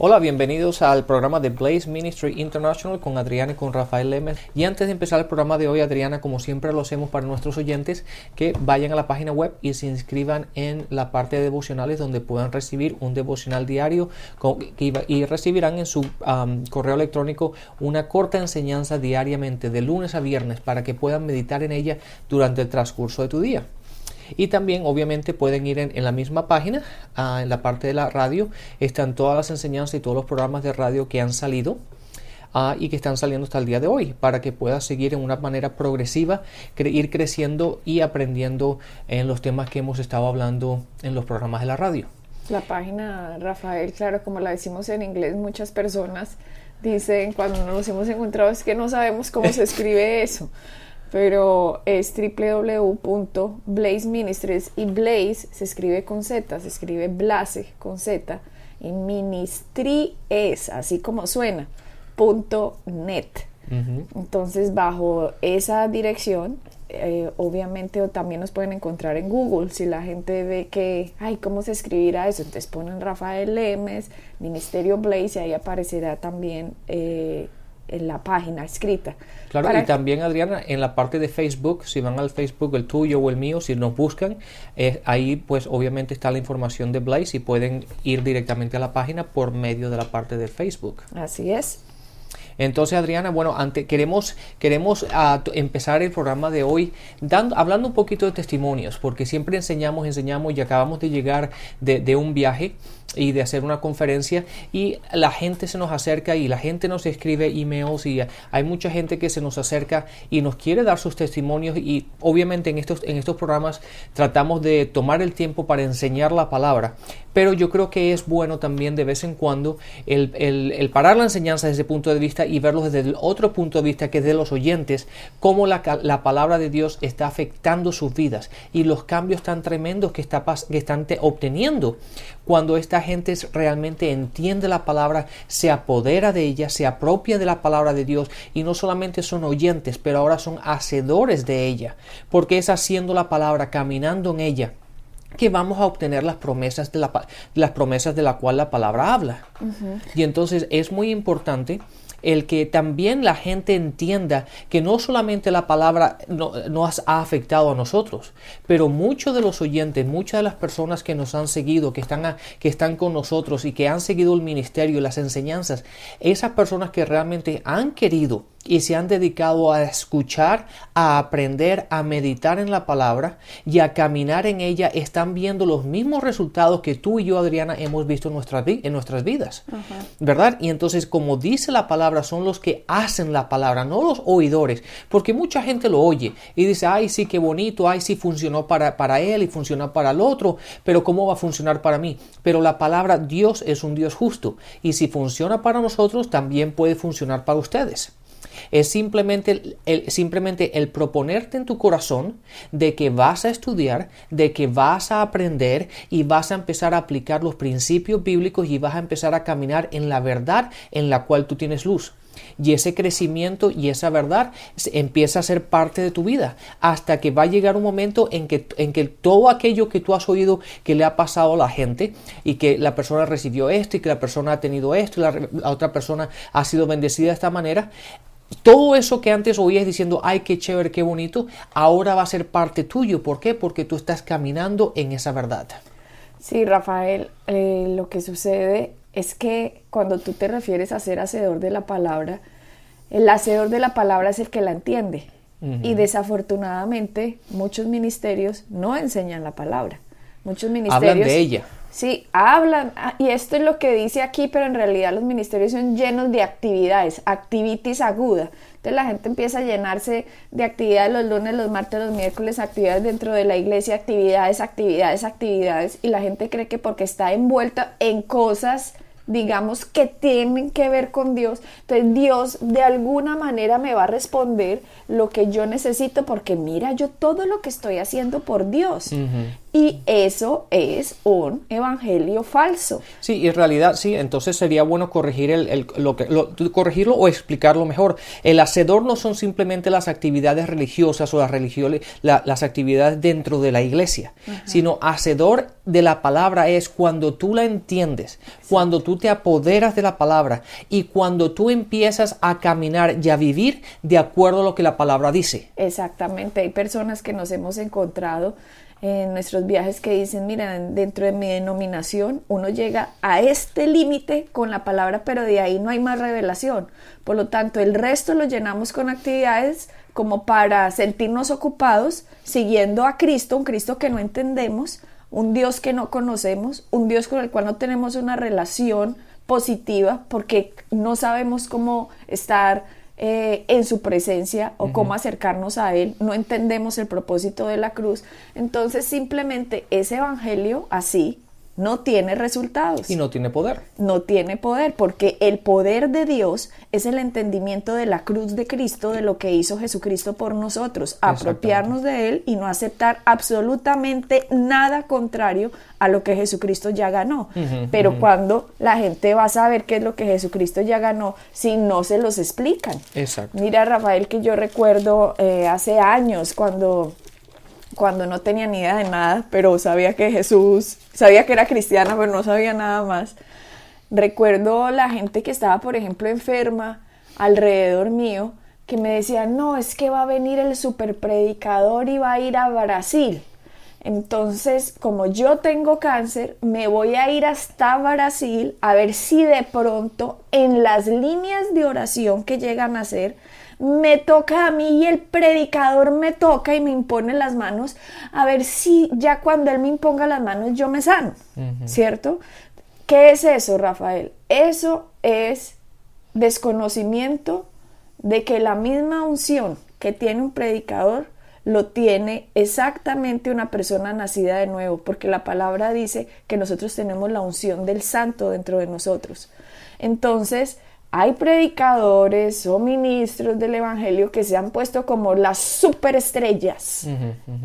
Hola, bienvenidos al programa de Blaze Ministry International con Adriana y con Rafael Lemes. Y antes de empezar el programa de hoy, Adriana, como siempre lo hacemos para nuestros oyentes, que vayan a la página web y se inscriban en la parte de devocionales donde puedan recibir un devocional diario y recibirán en su correo electrónico una corta enseñanza diariamente de lunes a viernes para que puedan meditar en ella durante el transcurso de tu día. Y también obviamente pueden ir en, la misma página, ah, en la parte de la radio, están todas las enseñanzas y todos los programas de radio que han salido. Ah, y que están saliendo hasta el día de hoy para que puedas seguir en una manera progresiva, ir creciendo y aprendiendo en los temas que hemos estado hablando en los programas de la radio. La página, Rafael, claro, como la decimos en inglés, muchas personas dicen cuando nos hemos encontrado es que no sabemos cómo se escribe eso pero es www.blaze ministries y Blaze se escribe con Z, se escribe Blaze con Z y ministry es, así como suena, punto net. Entonces, bajo esa dirección, eh, obviamente también nos pueden encontrar en Google. Si la gente ve que, ay, ¿cómo se escribirá eso? Entonces ponen Rafael Lemes, Ministerio Blaze y ahí aparecerá también eh, en la página escrita. Claro, y también Adriana, en la parte de Facebook, si van al Facebook, el tuyo o el mío, si nos buscan, eh, ahí pues obviamente está la información de Blaze y pueden ir directamente a la página por medio de la parte de Facebook. Así es. Entonces, Adriana, bueno, ante, queremos, queremos ah, empezar el programa de hoy dando, hablando un poquito de testimonios, porque siempre enseñamos, enseñamos y acabamos de llegar de, de un viaje y de hacer una conferencia y la gente se nos acerca y la gente nos escribe emails y hay mucha gente que se nos acerca y nos quiere dar sus testimonios y obviamente en estos, en estos programas tratamos de tomar el tiempo para enseñar la palabra. Pero yo creo que es bueno también de vez en cuando el, el, parar la enseñanza desde ese punto de vista y verlo desde el otro punto de vista que es de los oyentes, cómo la, la palabra de Dios está afectando sus vidas y los cambios tan tremendos que, está, que están obteniendo cuando esta gente realmente entiende la palabra, se apodera de ella, se apropia de la palabra de Dios y no solamente son oyentes, pero ahora son hacedores de ella, porque es haciendo la palabra, caminando en ella que vamos a obtener las promesas de la, las promesas de la cual la palabra habla. Y entonces es muy importante el que también la gente entienda que no solamente la palabra nos ha afectado a nosotros, pero muchos de los oyentes, muchas de las personas que nos han seguido, que están, que están con nosotros y que han seguido el ministerio y las enseñanzas, esas personas que realmente han querido y se han dedicado a escuchar, a aprender, a meditar en la palabra y a caminar en ella, están viendo los mismos resultados que tú y yo, Adriana, hemos visto en nuestras, en nuestras vidas. ¿Verdad? Y entonces, como dice la palabra, son los que hacen la palabra, no los oidores, porque mucha gente lo oye y dice, ay, sí, qué bonito, ay, sí, funcionó para, para él y funcionó para el otro, pero ¿cómo va a funcionar para mí? Pero la palabra Dios es un Dios justo y si funciona para nosotros, también puede funcionar para ustedes. Es simplemente el, simplemente el proponerte en tu corazón de que vas a estudiar, de que vas a aprender y vas a empezar a aplicar los principios bíblicos y vas a empezar a caminar en la verdad en la cual tú tienes luz. Y ese crecimiento y esa verdad empieza a ser parte de tu vida hasta que va a llegar un momento en que, en que todo aquello que tú has oído que le ha pasado a la gente y que la persona recibió esto y que la persona ha tenido esto y la, la otra persona ha sido bendecida de esta manera, todo eso que antes oías diciendo, ay, qué chévere, qué bonito, ahora va a ser parte tuyo. ¿Por qué? Porque tú estás caminando en esa verdad. Sí, Rafael, eh, lo que sucede es que cuando tú te refieres a ser hacedor de la palabra, el hacedor de la palabra es el que la entiende. Y desafortunadamente muchos ministerios no enseñan la palabra. Muchos ministerios... Hablan de ella. Sí, hablan, ah, y esto es lo que dice aquí, pero en realidad los ministerios son llenos de actividades, activities aguda. Entonces la gente empieza a llenarse de actividades los lunes, los martes, los miércoles, actividades dentro de la iglesia, actividades, actividades, actividades, y la gente cree que porque está envuelta en cosas digamos, que tienen que ver con Dios, entonces Dios de alguna manera me va a responder lo que yo necesito porque mira yo todo lo que estoy haciendo por Dios. Y eso es un evangelio falso. Sí, y en realidad sí, entonces sería bueno corregir el, lo que, corregirlo o explicarlo mejor. El hacedor no son simplemente las actividades religiosas o las, religiones, las actividades dentro de la iglesia, sino hacedor de la palabra es cuando tú la entiendes, cuando tú te apoderas de la palabra y cuando tú empiezas a caminar y a vivir de acuerdo a lo que la palabra dice. Exactamente, hay personas que nos hemos encontrado en viajes que dicen, mira, dentro de mi denominación uno llega a este límite con la palabra, pero de ahí no hay más revelación. Por lo tanto, el resto lo llenamos con actividades como para sentirnos ocupados siguiendo a Cristo, un Cristo que no entendemos, un Dios que no conocemos, un Dios con el cual no tenemos una relación positiva porque no sabemos cómo estar eh, en su presencia o cómo acercarnos a Él, no entendemos el propósito de la cruz, entonces simplemente ese Evangelio así no tiene resultados. Y no tiene poder. No tiene poder, porque el poder de Dios es el entendimiento de la cruz de Cristo, de lo que hizo Jesucristo por nosotros, apropiarnos de Él y no aceptar absolutamente nada contrario a lo que Jesucristo ya ganó. Pero cuando la gente va a saber qué es lo que Jesucristo ya ganó si no se los explican. Exacto. Mira, Rafael, que yo recuerdo eh, hace años cuando cuando no tenía ni idea de nada, pero sabía que Jesús, sabía que era cristiana, pero no sabía nada más. Recuerdo la gente que estaba, por ejemplo, enferma alrededor mío, que me decía, no, es que va a venir el superpredicador y va a ir a Brasil. Entonces, como yo tengo cáncer, me voy a ir hasta Brasil a ver si de pronto en las líneas de oración que llegan a hacer, me toca a mí y el predicador me toca y me impone las manos, a ver si ya cuando él me imponga las manos yo me sano, ¿cierto? ¿Qué es eso, Rafael? Eso es desconocimiento de que la misma unción que tiene un predicador lo tiene exactamente una persona nacida de nuevo, porque la palabra dice que nosotros tenemos la unción del santo dentro de nosotros. Entonces, hay predicadores o ministros del Evangelio que se han puesto como las superestrellas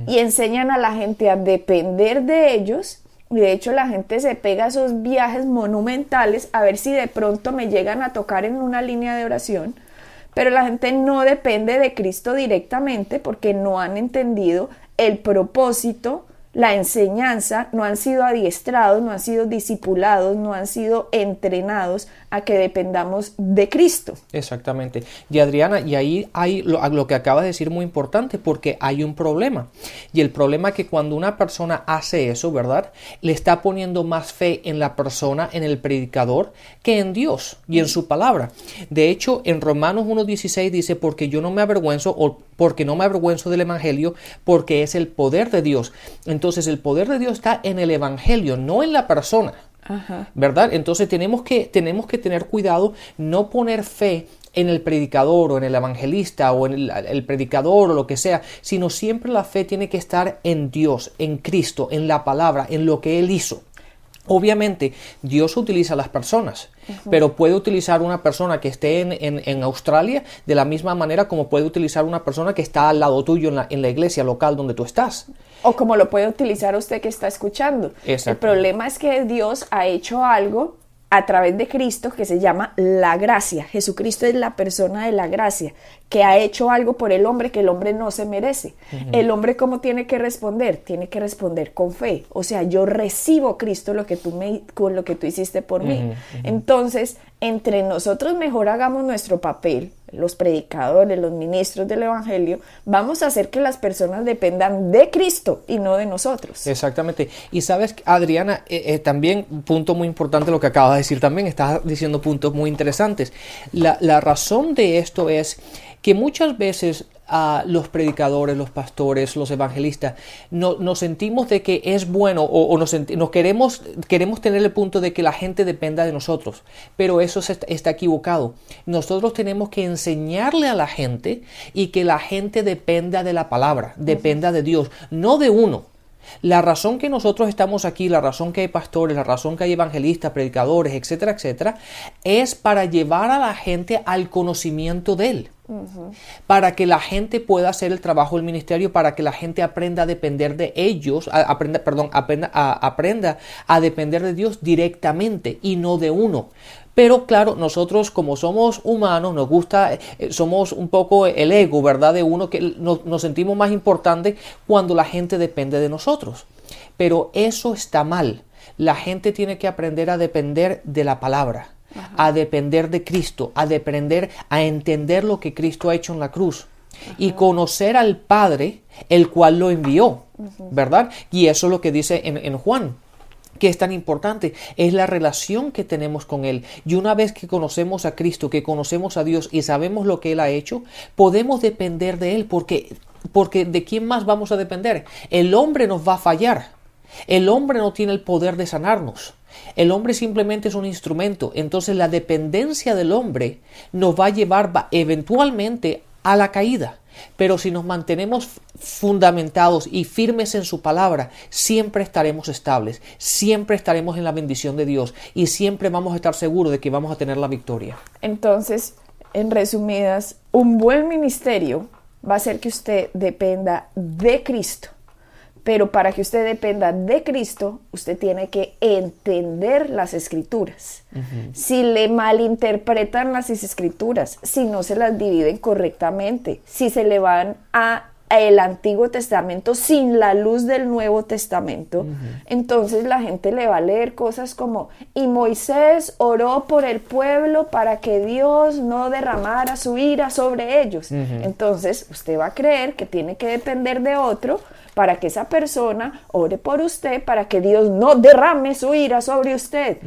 y enseñan a la gente a depender de ellos. Y de hecho la gente se pega a esos viajes monumentales a ver si de pronto me llegan a tocar en una línea de oración. Pero la gente no depende de Cristo directamente porque no han entendido el propósito la enseñanza, no han sido adiestrados, no han sido discipulados, no han sido entrenados a que dependamos de Cristo. Exactamente. Y Adriana, y ahí hay lo, lo que acabas de decir muy importante porque hay un problema. Y el problema es que cuando una persona hace eso, ¿verdad? Le está poniendo más fe en la persona, en el predicador, que en Dios y en su palabra. De hecho, en Romanos 1.16 dice, porque yo no me avergüenzo o porque no me avergüenzo del Evangelio, porque es el poder de Dios. Entonces el poder de Dios está en el Evangelio, no en la persona. ¿Verdad? Entonces tenemos que, tenemos que tener cuidado, no poner fe en el predicador o en el evangelista o en el, predicador o lo que sea, sino siempre la fe tiene que estar en Dios, en Cristo, en la palabra, en lo que Él hizo. Obviamente, Dios utiliza a las personas, pero puede utilizar una persona que esté en, Australia de la misma manera como puede utilizar una persona que está al lado tuyo en la, en la iglesia local donde tú estás. O como lo puede utilizar usted que está escuchando. El problema es que Dios ha hecho algo a través de Cristo que se llama la gracia. Jesucristo es la persona de la gracia, que ha hecho algo por el hombre que el hombre no se merece. El hombre cómo tiene que responder? Tiene que responder con fe. O sea, yo recibo Cristo lo que tú me con lo que tú hiciste por mí. Entonces, entre nosotros mejor hagamos nuestro papel, los predicadores, los ministros del Evangelio, vamos a hacer que las personas dependan de Cristo y no de nosotros. Exactamente. Y sabes, Adriana, eh, eh, también, punto muy importante lo que acabas de decir también, estás diciendo puntos muy interesantes. La, la razón de esto es que muchas veces a los predicadores, los pastores, los evangelistas, no, nos sentimos de que es bueno o, nos, queremos, queremos tener el punto de que la gente dependa de nosotros, pero eso está, equivocado. Nosotros tenemos que enseñarle a la gente y que la gente dependa de la palabra, dependa de Dios, no de uno. La razón que nosotros estamos aquí, la razón que hay pastores, la razón que hay evangelistas, predicadores, etcétera, etcétera, es para llevar a la gente al conocimiento de Él. Para que la gente pueda hacer el trabajo del ministerio, para que la gente aprenda a depender de ellos, aprenda, perdón, aprenda a, aprenda a depender de Dios directamente y no de uno. Pero claro, nosotros como somos humanos, nos gusta, eh, somos un poco el ego, ¿verdad? De uno que nos sentimos más importantes cuando la gente depende de nosotros. Pero eso está mal. La gente tiene que aprender a depender de la palabra a depender de Cristo, a depender, a entender lo que Cristo ha hecho en la cruz y conocer al Padre, el cual lo envió, ¿verdad? Y eso es lo que dice en, Juan que es tan importante, es la relación que tenemos con Él. Y una vez que conocemos a Cristo, que conocemos a Dios y sabemos lo que Él ha hecho, podemos depender de Él, porque, porque ¿de quién más vamos a depender? El hombre nos va a fallar. El hombre no tiene el poder de sanarnos. El hombre simplemente es un instrumento. Entonces la dependencia del hombre nos va a llevar eventualmente a la caída. Pero si nos mantenemos fundamentados y firmes en su palabra, siempre estaremos estables, siempre estaremos en la bendición de Dios y siempre vamos a estar seguros de que vamos a tener la victoria. Entonces, en resumidas, un buen ministerio va a ser que usted dependa de Cristo pero para que usted dependa de Cristo, usted tiene que entender las escrituras. Si le malinterpretan las escrituras, si no se las dividen correctamente, si se le van a el Antiguo Testamento sin la luz del Nuevo Testamento, entonces la gente le va a leer cosas como, y Moisés oró por el pueblo para que Dios no derramara su ira sobre ellos. Entonces usted va a creer que tiene que depender de otro para que esa persona ore por usted, para que Dios no derrame su ira sobre usted.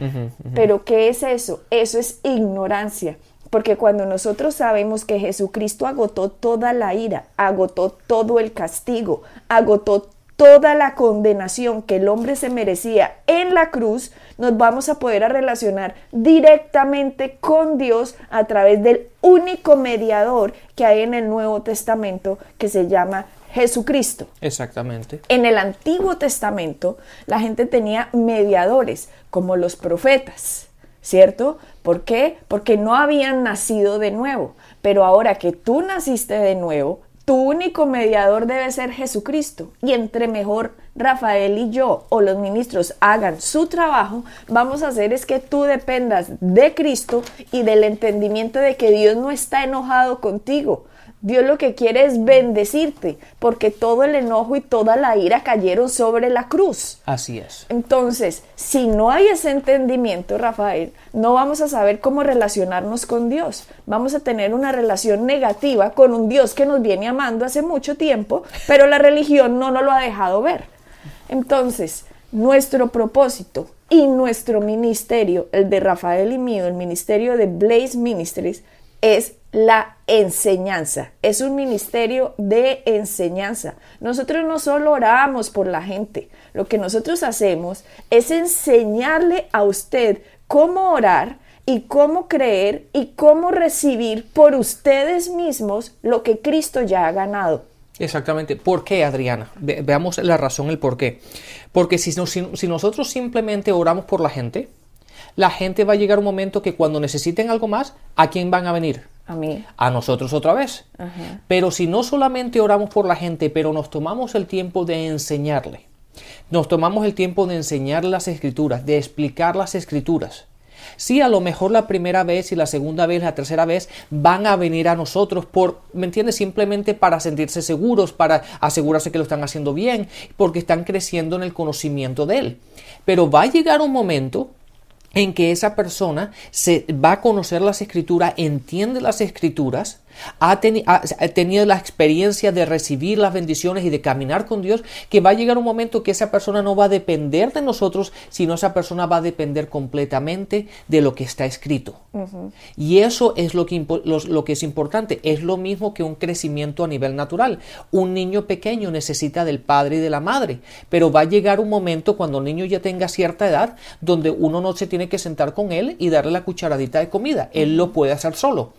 Pero ¿qué es eso? Eso es ignorancia. Porque cuando nosotros sabemos que Jesucristo agotó toda la ira, agotó todo el castigo, agotó toda la condenación que el hombre se merecía en la cruz, nos vamos a poder relacionar directamente con Dios a través del único mediador que hay en el Nuevo Testamento que se llama Jesucristo. Exactamente. En el Antiguo Testamento la gente tenía mediadores como los profetas, ¿cierto? ¿Por qué? Porque no habían nacido de nuevo. Pero ahora que tú naciste de nuevo, tu único mediador debe ser Jesucristo. Y entre mejor Rafael y yo o los ministros hagan su trabajo, vamos a hacer es que tú dependas de Cristo y del entendimiento de que Dios no está enojado contigo Dios lo que quiere es bendecirte, porque todo el enojo y toda la ira cayeron sobre la cruz. Así es. Entonces, si no hay ese entendimiento, Rafael, no vamos a saber cómo relacionarnos con Dios. Vamos a tener una relación negativa con un Dios que nos viene amando hace mucho tiempo, pero la religión no nos lo ha dejado ver. Entonces, nuestro propósito y nuestro ministerio, el de Rafael y mío, el ministerio de Blaze Ministries, es la enseñanza. Es un ministerio de enseñanza. Nosotros no solo oramos por la gente, lo que nosotros hacemos es enseñarle a usted cómo orar y cómo creer y cómo recibir por ustedes mismos lo que Cristo ya ha ganado. Exactamente. ¿Por qué, Adriana? veamos la razón, el por qué. Porque si, si nosotros simplemente oramos por la gente, la gente va a llegar un momento que cuando necesiten algo más, ¿a quién van a venir? A mí. A nosotros otra vez. Pero si no solamente oramos por la gente, pero nos tomamos el tiempo de enseñarle, nos tomamos el tiempo de enseñar las escrituras, de explicar las escrituras. Sí, a lo mejor la primera vez y la segunda vez, la tercera vez van a venir a nosotros por, ¿me entiendes? Simplemente para sentirse seguros, para asegurarse que lo están haciendo bien, porque están creciendo en el conocimiento de Él. Pero va a llegar un momento en que esa persona se va a conocer las escrituras, entiende las escrituras ha, tenido la experiencia de recibir las bendiciones y de caminar con Dios, que va a llegar un momento que esa persona no va a depender de nosotros, sino esa persona va a depender completamente de lo que está escrito. Y eso es lo que, lo, que es importante. Es lo mismo que un crecimiento a nivel natural. Un niño pequeño necesita del padre y de la madre, pero va a llegar un momento cuando el niño ya tenga cierta edad donde uno no se tiene que sentar con él y darle la cucharadita de comida. Él lo puede hacer solo.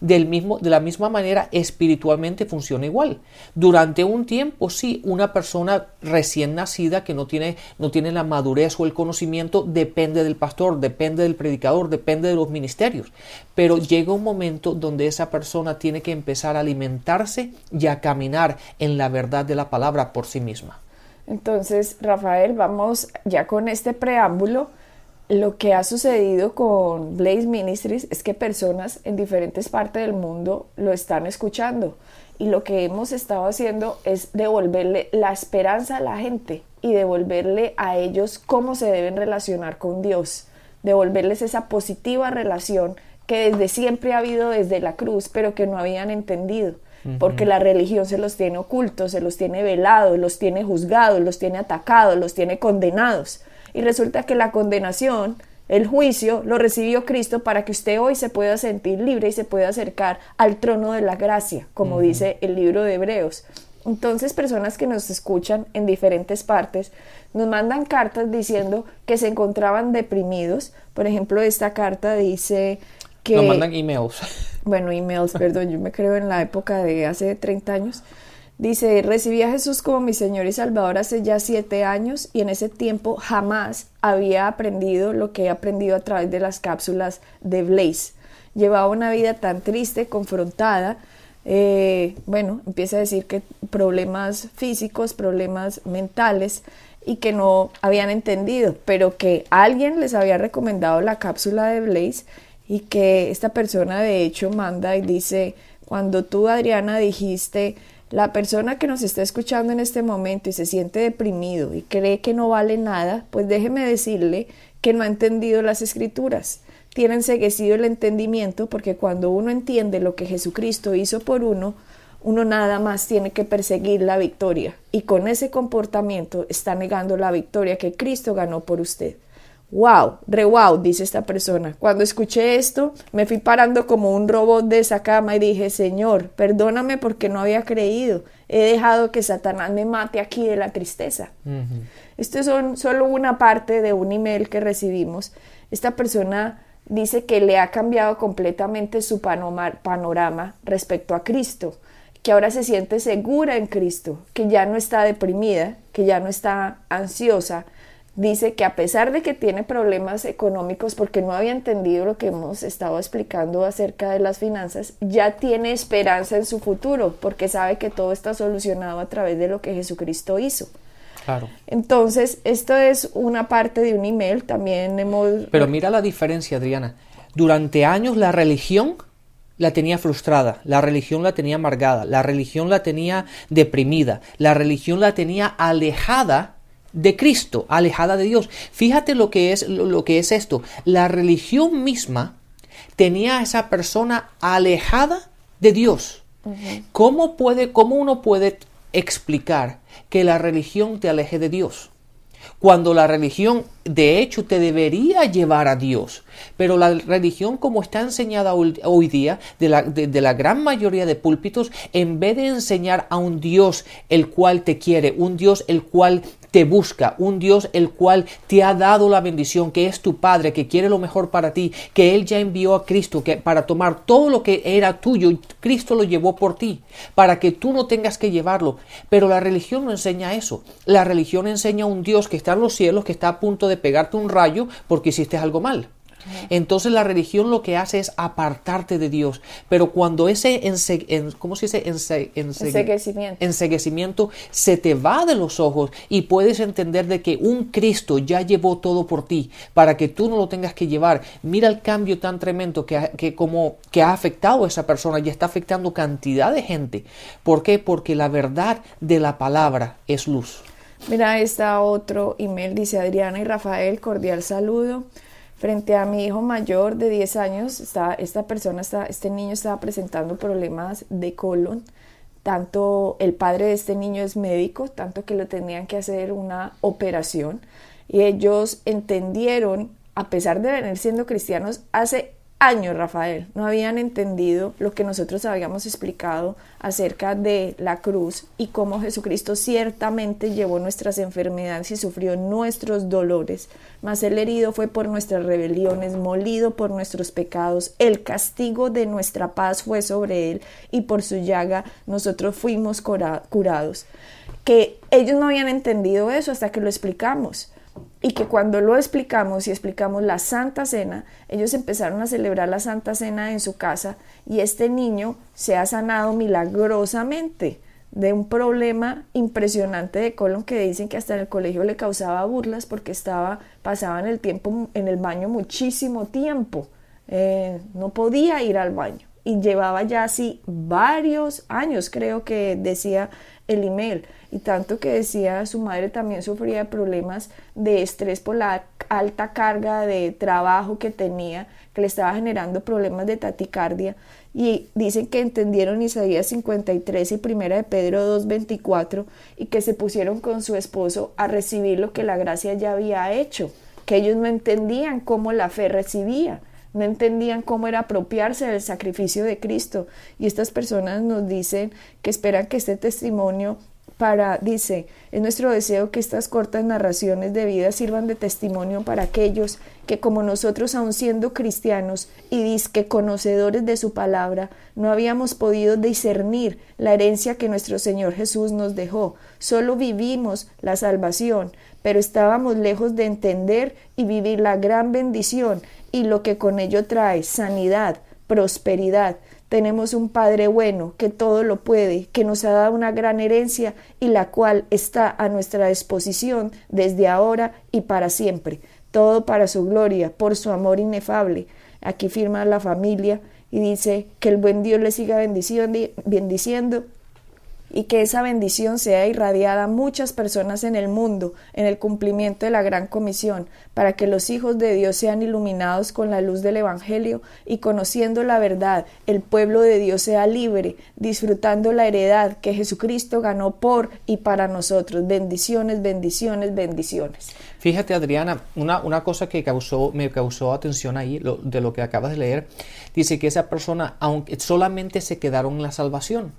Del mismo, de la misma manera espiritualmente funciona igual. Durante un tiempo, sí, una persona recién nacida que no tiene, no tiene la madurez o el conocimiento depende del pastor, depende del predicador, depende de los ministerios. Pero llega un momento donde esa persona tiene que empezar a alimentarse y a caminar en la verdad de la palabra por sí misma. Entonces, Rafael, vamos ya con este preámbulo lo que ha sucedido con Blaze Ministries es que personas en diferentes partes del mundo lo están escuchando. Y lo que hemos estado haciendo es devolverle la esperanza a la gente y devolverle a ellos cómo se deben relacionar con Dios, devolverles esa positiva relación que desde siempre ha habido desde la cruz, pero que no habían entendido, porque la religión se los tiene ocultos, se los tiene velados, los tiene juzgados, los tiene atacados, los tiene condenados y resulta que la condenación, el juicio, lo recibió Cristo para que usted hoy se pueda sentir libre y se pueda acercar al trono de la gracia, como dice el libro de Hebreos. Entonces, personas que nos escuchan en diferentes partes nos mandan cartas diciendo que se encontraban deprimidos. Por ejemplo, esta carta dice que... Nos mandan emails. Bueno, emails, perdón, yo me creo en la época de hace 30 años. Dice, recibí a Jesús como mi Señor y Salvador hace ya siete años y en ese tiempo jamás había aprendido lo que he aprendido a través de las cápsulas de Blaze. Llevaba una vida tan triste, confrontada. Eh, bueno, empieza a decir que problemas físicos, problemas mentales y que no habían entendido, pero que alguien les había recomendado la cápsula de Blaze y que esta persona de hecho manda y dice, cuando tú Adriana dijiste, la persona que nos está escuchando en este momento y se siente deprimido y cree que no vale nada, pues déjeme decirle que no ha entendido las escrituras. Tiene enseguecido el entendimiento porque cuando uno entiende lo que Jesucristo hizo por uno, uno nada más tiene que perseguir la victoria y con ese comportamiento está negando la victoria que Cristo ganó por usted. Wow, re wow, dice esta persona. Cuando escuché esto, me fui parando como un robot de esa cama y dije, Señor, perdóname porque no había creído. He dejado que Satanás me mate aquí de la tristeza. Esto es solo una parte de un email que recibimos. Esta persona dice que le ha cambiado completamente su panorama respecto a Cristo, que ahora se siente segura en Cristo, que ya no está deprimida, que ya no está ansiosa, dice que a pesar de que tiene problemas económicos porque no había entendido lo que hemos estado explicando acerca de las finanzas, ya tiene esperanza en su futuro porque sabe que todo está solucionado a través de lo que Jesucristo hizo. Claro. Entonces, esto es una parte de un email, también hemos... Pero mira la diferencia, Adriana. Durante años la religión la tenía frustrada, la religión la tenía amargada, la religión la tenía deprimida, la religión la tenía alejada de Cristo, alejada de Dios. Fíjate lo que es, lo que es esto. La religión misma tenía a esa persona alejada de Dios. ¿Cómo, puede, ¿Cómo uno puede explicar que la religión te aleje de Dios? cuando la religión de hecho te debería llevar a Dios. Pero la religión como está enseñada hoy día de la, de, la, gran mayoría de púlpitos, en vez de enseñar a un Dios el cual te quiere, un Dios el cual te busca, un Dios el cual te ha dado la bendición, que es tu Padre, que quiere lo mejor para ti, que Él ya envió a Cristo que para tomar todo lo que era tuyo, Cristo lo llevó por ti, para que tú no tengas que llevarlo. Pero la religión no enseña eso. La religión enseña a un Dios que está en los cielos, que está a punto de pegarte un rayo porque hiciste algo mal. Entonces la religión lo que hace es apartarte de Dios. Pero cuando ese ¿cómo se dice? enseguecimiento. se te va de los ojos y puedes entender de que un Cristo ya llevó todo por ti para que tú no lo tengas que llevar. Mira el cambio tan tremendo que, que, como, que ha afectado a esa persona y está afectando cantidad de gente. ¿Por qué? Porque la verdad de la palabra es luz. Mira, está otro email, dice Adriana y Rafael, cordial saludo. Frente a mi hijo mayor de 10 años, está, esta persona, está, este niño estaba presentando problemas de colon. Tanto el padre de este niño es médico, tanto que le tenían que hacer una operación. Y ellos entendieron, a pesar de venir siendo cristianos, hace años, Rafael, no habían entendido lo que nosotros habíamos explicado acerca de la cruz y cómo Jesucristo ciertamente llevó nuestras enfermedades y sufrió nuestros dolores, mas el herido fue por nuestras rebeliones, molido por nuestros pecados, el castigo de nuestra paz fue sobre él y por su llaga nosotros fuimos curados. Que ellos no habían entendido eso hasta que lo explicamos y que cuando lo explicamos y explicamos la Santa Cena, ellos empezaron a celebrar la Santa Cena en su casa y este niño se ha sanado milagrosamente de un problema impresionante de colon que dicen que hasta en el colegio le causaba burlas porque estaba pasaban el tiempo en el baño muchísimo tiempo. Eh, no podía ir al baño y llevaba ya así varios años creo que decía el email. Y tanto que decía su madre también sufría de problemas de estrés por la alta carga de trabajo que tenía, que le estaba generando problemas de taticardia y dicen que entendieron Isaías 53 y primera de Pedro 2:24 y que se pusieron con su esposo a recibir lo que la gracia ya había hecho, que ellos no entendían cómo la fe recibía no entendían cómo era apropiarse del sacrificio de Cristo. Y estas personas nos dicen que esperan que este testimonio para, dice, es nuestro deseo que estas cortas narraciones de vida sirvan de testimonio para aquellos que como nosotros aun siendo cristianos y disque conocedores de su palabra, no habíamos podido discernir la herencia que nuestro Señor Jesús nos dejó, solo vivimos la salvación, pero estábamos lejos de entender y vivir la gran bendición y lo que con ello trae sanidad, prosperidad, tenemos un Padre bueno que todo lo puede, que nos ha dado una gran herencia y la cual está a nuestra disposición desde ahora y para siempre. Todo para su gloria, por su amor inefable. Aquí firma la familia y dice que el buen Dios le siga bendiciendo y que esa bendición sea irradiada a muchas personas en el mundo en el cumplimiento de la gran comisión, para que los hijos de Dios sean iluminados con la luz del Evangelio y conociendo la verdad, el pueblo de Dios sea libre, disfrutando la heredad que Jesucristo ganó por y para nosotros. Bendiciones, bendiciones, bendiciones. Fíjate, Adriana, una, una cosa que me causó atención ahí, de lo que acabas de leer, dice que esa persona, aunque solamente se quedaron en la salvación,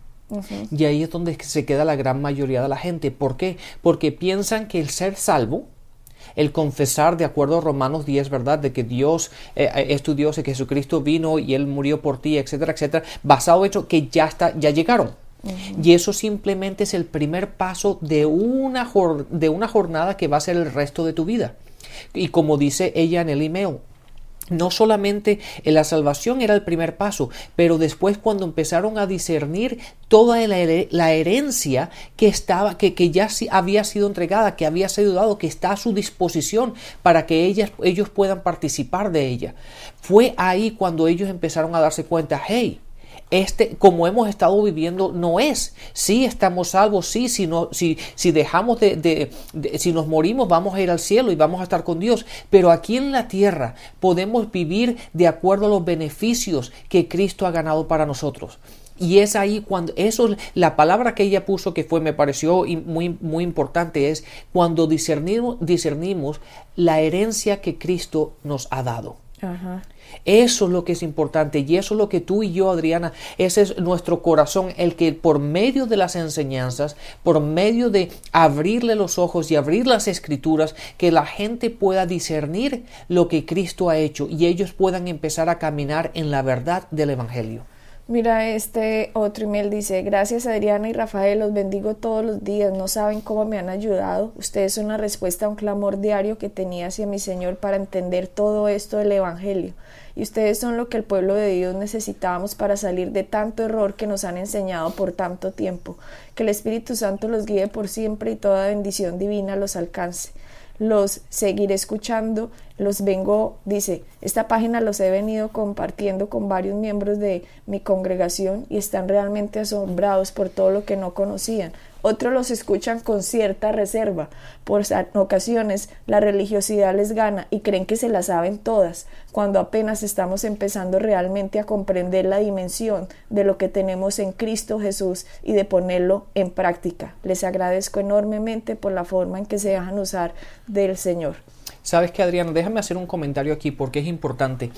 y ahí es donde se queda la gran mayoría de la gente. ¿Por qué? Porque piensan que el ser salvo, el confesar de acuerdo a Romanos 10, ¿verdad? De que Dios eh, eh, es tu Dios y que Jesucristo vino y Él murió por ti, etcétera, etcétera, basado en hecho que ya, está, ya llegaron. Y eso simplemente es el primer paso de una, de una jornada que va a ser el resto de tu vida. Y como dice ella en el email, no solamente en la salvación era el primer paso, pero después cuando empezaron a discernir toda la, herencia que estaba, que, que, ya había sido entregada, que había sido dado, que está a su disposición para que ellas, ellos puedan participar de ella. Fue ahí cuando ellos empezaron a darse cuenta, hey, este, como hemos estado viviendo, no es. Sí estamos salvos, sí, si, no, si, si dejamos de, de, si nos morimos, vamos a ir al cielo y vamos a estar con Dios. Pero aquí en la tierra podemos vivir de acuerdo a los beneficios que Cristo ha ganado para nosotros. Y es ahí cuando eso la palabra que ella puso que fue me pareció muy muy importante es cuando discernimos discernimos la herencia que Cristo nos ha dado. Ajá. Eso es lo que es importante y eso es lo que tú y yo, Adriana, ese es nuestro corazón, el que por medio de las enseñanzas, por medio de abrirle los ojos y abrir las escrituras, que la gente pueda discernir lo que Cristo ha hecho y ellos puedan empezar a caminar en la verdad del Evangelio. Mira, este otro email dice, gracias Adriana y Rafael, los bendigo todos los días, no saben cómo me han ayudado. Ustedes son una respuesta a un clamor diario que tenía hacia mi Señor para entender todo esto del Evangelio. Y ustedes son lo que el pueblo de Dios necesitábamos para salir de tanto error que nos han enseñado por tanto tiempo. Que el Espíritu Santo los guíe por siempre y toda bendición divina los alcance los seguiré escuchando, los vengo, dice, esta página los he venido compartiendo con varios miembros de mi congregación y están realmente asombrados por todo lo que no conocían. Otros los escuchan con cierta reserva. Por ocasiones la religiosidad les gana y creen que se las saben todas, cuando apenas estamos empezando realmente a comprender la dimensión de lo que tenemos en Cristo Jesús y de ponerlo en práctica. Les agradezco enormemente por la forma en que se dejan usar del Señor. Sabes que Adriana, déjame hacer un comentario aquí porque es importante.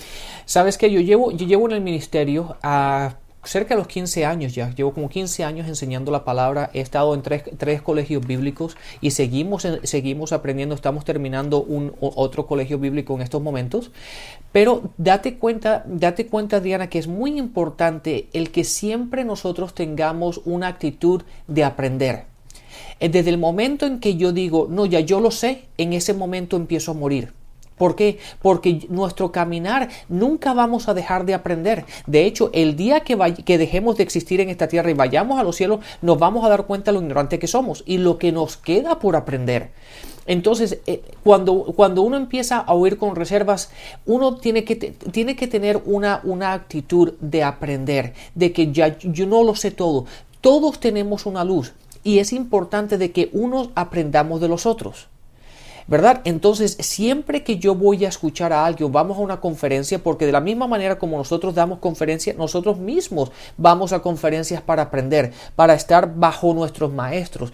Sabes que yo llevo, yo llevo en el ministerio a cerca de los 15 años ya, llevo como 15 años enseñando la palabra, he estado en tres, tres colegios bíblicos y seguimos, seguimos aprendiendo, estamos terminando un otro colegio bíblico en estos momentos, pero date cuenta, date cuenta Diana que es muy importante el que siempre nosotros tengamos una actitud de aprender. Eh, desde el momento en que yo digo, no, ya yo lo sé, en ese momento empiezo a morir. ¿Por qué? Porque nuestro caminar nunca vamos a dejar de aprender. De hecho, el día que, dejemos de existir en esta tierra y vayamos a los cielos, nos vamos a dar cuenta de lo ignorante que somos y lo que nos queda por aprender. Entonces, eh, cuando, cuando uno empieza a oír con reservas, uno tiene que, tiene que tener una, una actitud de aprender, de que ya yo no lo sé todo. Todos tenemos una luz y es importante de que unos aprendamos de los otros. ¿Verdad? Entonces, siempre que yo voy a escuchar a alguien, vamos a una conferencia, porque de la misma manera como nosotros damos conferencias, nosotros mismos vamos a conferencias para aprender, para estar bajo nuestros maestros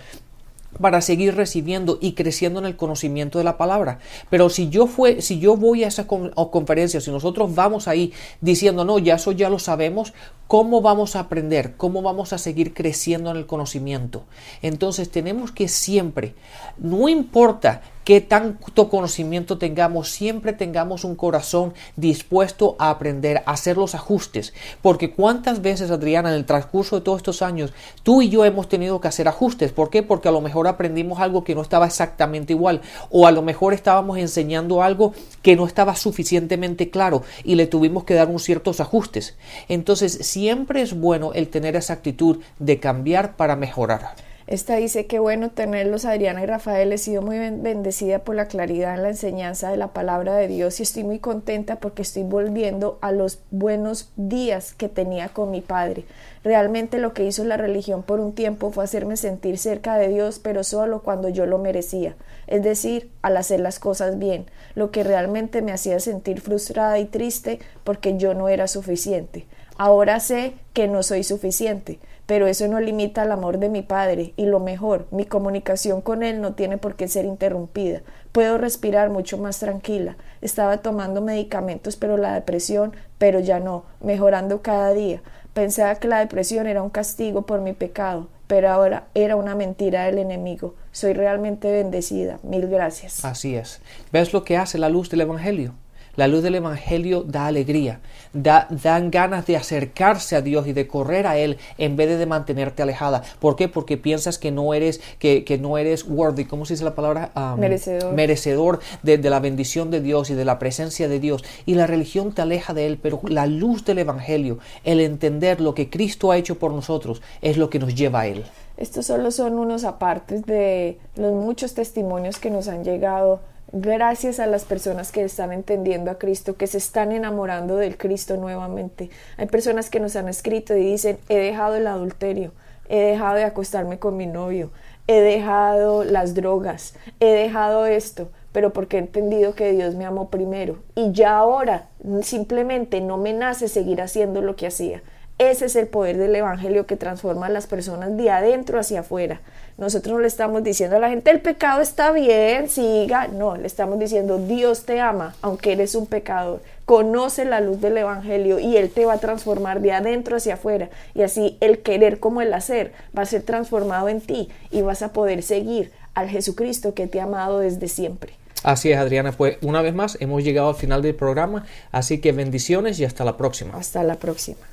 para seguir recibiendo y creciendo en el conocimiento de la palabra. Pero si yo fue, si yo voy a esas conferencias, si nosotros vamos ahí diciendo, no, ya eso ya lo sabemos, ¿cómo vamos a aprender? ¿Cómo vamos a seguir creciendo en el conocimiento? Entonces tenemos que siempre, no importa que tanto conocimiento tengamos, siempre tengamos un corazón dispuesto a aprender, a hacer los ajustes. Porque cuántas veces, Adriana, en el transcurso de todos estos años, tú y yo hemos tenido que hacer ajustes. ¿Por qué? Porque a lo mejor aprendimos algo que no estaba exactamente igual. O a lo mejor estábamos enseñando algo que no estaba suficientemente claro y le tuvimos que dar un ciertos ajustes. Entonces, siempre es bueno el tener esa actitud de cambiar para mejorar. Esta dice que bueno tenerlos, Adriana y Rafael. He sido muy bendecida por la claridad en la enseñanza de la palabra de Dios y estoy muy contenta porque estoy volviendo a los buenos días que tenía con mi padre. Realmente lo que hizo la religión por un tiempo fue hacerme sentir cerca de Dios, pero solo cuando yo lo merecía, es decir, al hacer las cosas bien, lo que realmente me hacía sentir frustrada y triste porque yo no era suficiente. Ahora sé que no soy suficiente pero eso no limita el amor de mi padre y lo mejor, mi comunicación con él no tiene por qué ser interrumpida. Puedo respirar mucho más tranquila. Estaba tomando medicamentos pero la depresión, pero ya no, mejorando cada día. Pensaba que la depresión era un castigo por mi pecado, pero ahora era una mentira del enemigo. Soy realmente bendecida. Mil gracias. Así es. ¿Ves lo que hace la luz del Evangelio? La luz del Evangelio da alegría, da, dan ganas de acercarse a Dios y de correr a Él en vez de, mantenerte alejada. ¿Por qué? Porque piensas que no eres, que, que no eres worthy, ¿cómo se dice la palabra? merecedor. Merecedor de, de la bendición de Dios y de la presencia de Dios. Y la religión te aleja de Él, pero la luz del Evangelio, el entender lo que Cristo ha hecho por nosotros, es lo que nos lleva a Él. Estos solo son unos apartes de los muchos testimonios que nos han llegado gracias a las personas que están entendiendo a Cristo, que se están enamorando del Cristo nuevamente. Hay personas que nos han escrito y dicen, he dejado el adulterio, he dejado de acostarme con mi novio, he dejado las drogas, he dejado esto, pero porque he entendido que Dios me amó primero. Y ya ahora simplemente no me nace seguir haciendo lo que hacía. Ese es el poder del Evangelio que transforma a las personas de adentro hacia afuera. Nosotros no le estamos diciendo a la gente, el pecado está bien, siga. No, le estamos diciendo, Dios te ama, aunque eres un pecador. Conoce la luz del Evangelio y Él te va a transformar de adentro hacia afuera. Y así el querer como el hacer va a ser transformado en ti y vas a poder seguir al Jesucristo que te ha amado desde siempre. Así es, Adriana. Pues una vez más hemos llegado al final del programa, así que bendiciones y hasta la próxima. Hasta la próxima.